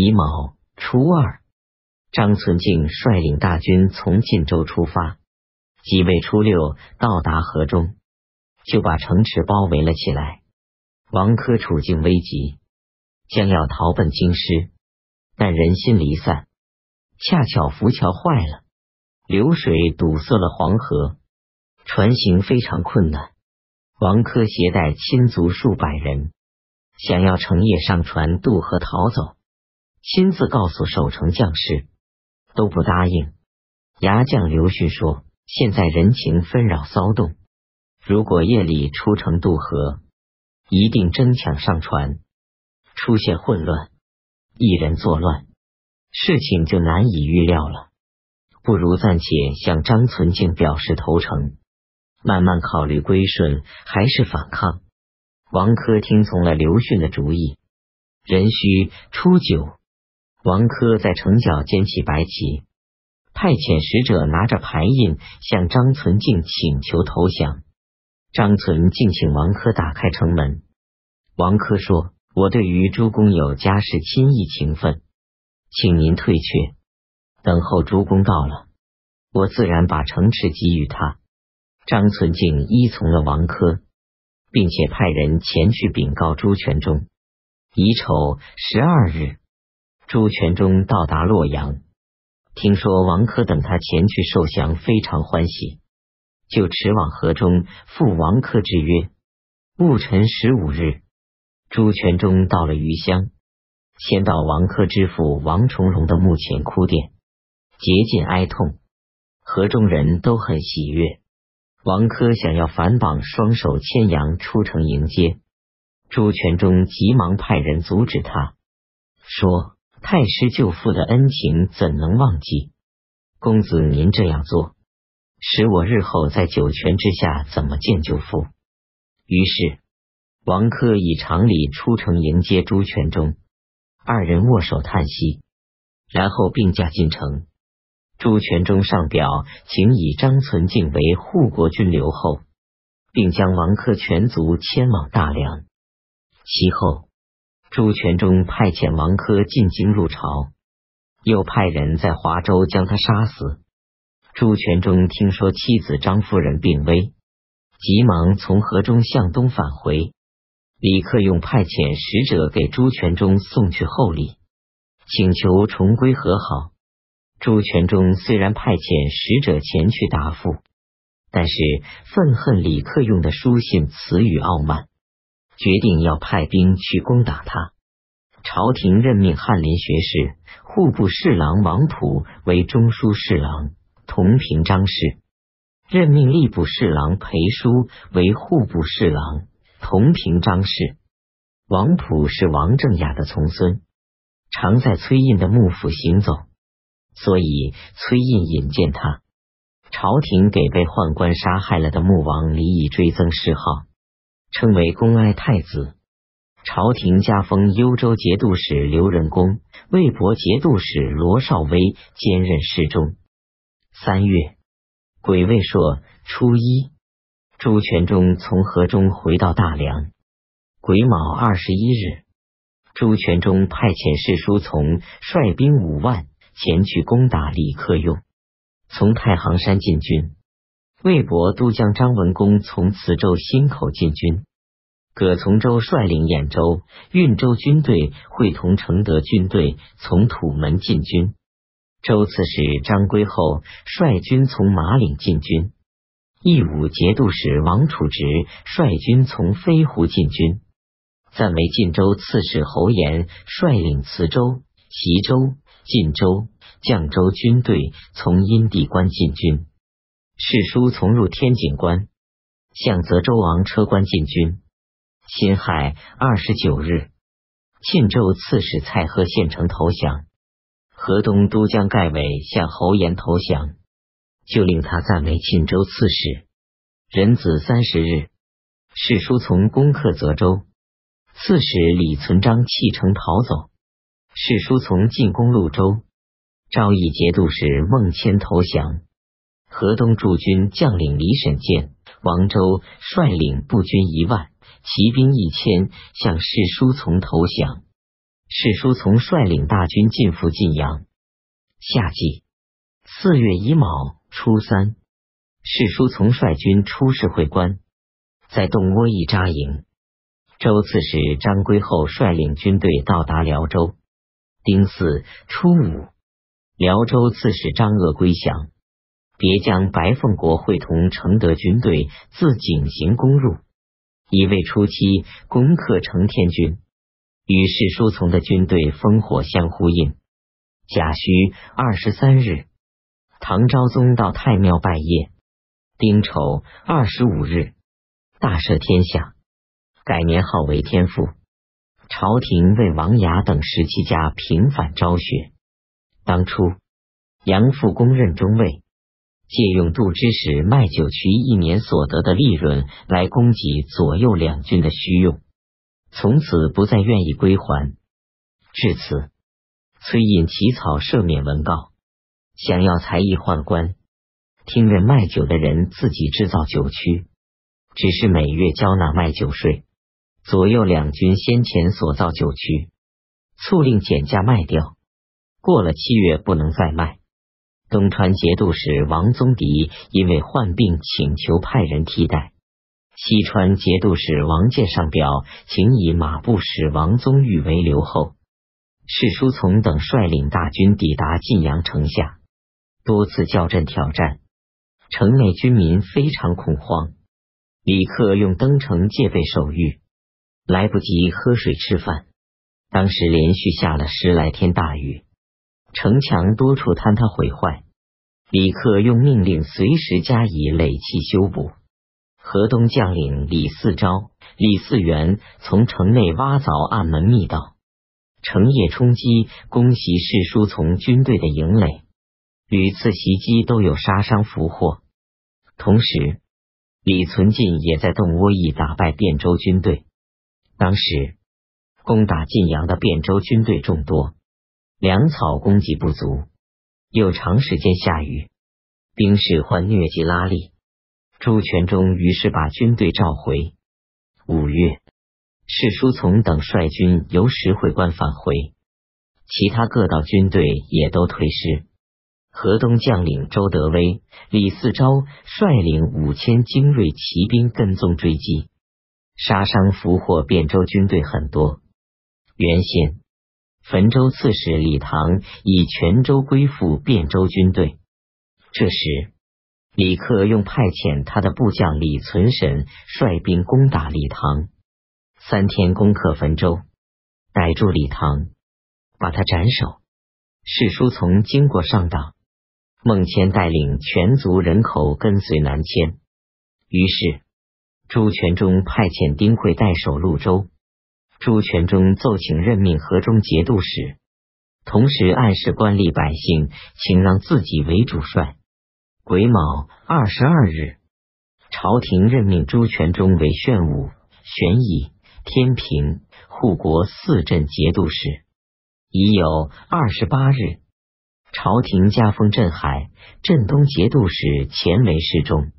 乙卯初二，张存敬率领大军从晋州出发，即位初六到达河中，就把城池包围了起来。王珂处境危急，将要逃奔京师，但人心离散，恰巧浮桥坏了，流水堵塞了黄河，船行非常困难。王珂携带亲族数百人，想要乘夜上船渡河逃走。亲自告诉守城将士，都不答应。牙将刘勋说：“现在人情纷扰骚动，如果夜里出城渡河，一定争抢上船，出现混乱，一人作乱，事情就难以预料了。不如暂且向张存敬表示投诚，慢慢考虑归顺还是反抗。”王珂听从了刘训的主意。壬戌初九。王珂在城角捡起白旗，派遣使者拿着牌印向张存敬请求投降。张存敬请王珂打开城门。王珂说：“我对于朱公有家事亲义情分，请您退却，等候朱公到了，我自然把城池给予他。”张存敬依从了王珂，并且派人前去禀告朱全忠。乙丑十二日。朱全忠到达洛阳，听说王珂等他前去受降，非常欢喜，就驰往河中赴王珂之约。戊辰十五日，朱全忠到了余乡，先到王珂之父王重荣的墓前哭奠，竭尽哀痛。河中人都很喜悦。王珂想要反绑，双手牵羊出城迎接。朱全忠急忙派人阻止他，说。太师救父的恩情怎能忘记？公子您这样做，使我日后在九泉之下怎么见舅父？于是王珂以常理出城迎接朱全忠，二人握手叹息，然后并驾进城。朱全忠上表，请以张存敬为护国军留后，并将王珂全族迁往大梁。其后。朱全忠派遣王珂进京入朝，又派人在华州将他杀死。朱全忠听说妻子张夫人病危，急忙从河中向东返回。李克用派遣使者给朱全忠送去厚礼，请求重归和好。朱全忠虽然派遣使者前去答复，但是愤恨李克用的书信词语傲慢。决定要派兵去攻打他。朝廷任命翰林学士、户部侍郎王普为中书侍郎，同平章事；任命吏部侍郎裴叔为户部侍郎，同平章事。王普是王正雅的从孙，常在崔胤的幕府行走，所以崔胤引荐他。朝廷给被宦官杀害了的穆王李以追赠谥号。称为公哀太子，朝廷加封幽州节度使刘仁恭、魏博节度使罗绍威兼任侍中。三月，癸未朔初一，朱全忠从河中回到大梁。癸卯二十一日，朱全忠派遣侍书从率兵五万前去攻打李克用，从太行山进军。魏博都将张文公从磁州新口进军，葛从周率领兖州、运州军队会同承德军队从土门进军。周刺史张归厚率军从马岭进军，义武节度使王楚直率军从飞狐进军。赞为晋州刺史侯延率领磁州、齐州、晋州、绛州军队从阴地关进军。世书从入天井关，向泽州王车关进军。辛亥二十九日，沁州刺史蔡贺献城投降，河东都江盖伟向侯延投降，就令他暂为沁州刺史。壬子三十日，世书从攻克泽州，刺史李存璋弃城逃走。世书从进攻潞州，昭义节度使孟谦投降。河东驻军将领李审建、王周率领步军一万，骑兵一千，向世书从投降。史书从率领大军进赴晋阳。夏季四月乙卯初三，史书从率军出使会关，在洞窝驿扎营。周刺史张归后率领军队到达辽州。丁巳初五，辽州刺史张鄂归降，别将白凤国会同承德军队自井陉攻入，以为初期攻克承天军。与世书从的军队烽火相呼应。甲戌二十三日，唐昭宗到太庙拜谒。丁丑二十五日，大赦天下，改年号为天父。朝廷为王雅等十七家平反昭雪。当初杨复公任中尉，借用杜支使卖酒渠一年所得的利润来供给左右两军的需用。从此不再愿意归还。至此，崔胤起草赦免文告，想要才艺宦官，听任卖酒的人自己制造酒曲，只是每月交纳卖酒税。左右两军先前所造酒曲，促令减价卖掉。过了七月不能再卖。东川节度使王宗迪因为患病，请求派人替代。西川节度使王建上表，请以马步使王宗玉为留后。史书从等率领大军抵达晋阳城下，多次叫阵挑战，城内军民非常恐慌。李克用登城戒备守御，来不及喝水吃饭。当时连续下了十来天大雨，城墙多处坍塌毁坏。李克用命令随时加以垒砌修补。河东将领李嗣昭、李嗣源从城内挖凿暗门密道，成夜冲击攻袭士书从军队的营垒，屡次袭击都有杀伤俘获。同时，李存进也在洞窝驿打败汴州军队。当时攻打晋阳的汴州军队众多，粮草供给不足，又长时间下雨，兵士患疟疾拉痢。朱全忠于是把军队召回。五月，史书从等率军由石会关返回，其他各道军队也都退师。河东将领周德威、李嗣昭率领五千精锐骑兵跟踪追击，杀伤俘获汴州军队很多。原先，汾州刺史李唐以泉州归附汴州军队，这时。李克用派遣他的部将李存审率兵攻打李唐，三天攻克汾州，逮住李唐，把他斩首。史书从经过上党，孟谦带领全族人口跟随南迁。于是朱全忠派遣丁会代守潞州，朱全忠奏请任命河中节度使，同时暗示官吏百姓，请让自己为主帅。癸卯二十二日，朝廷任命朱全忠为宣武、玄义、天平、护国四镇节度使。已有二十八日，朝廷加封镇海、镇东节度使，前为侍中。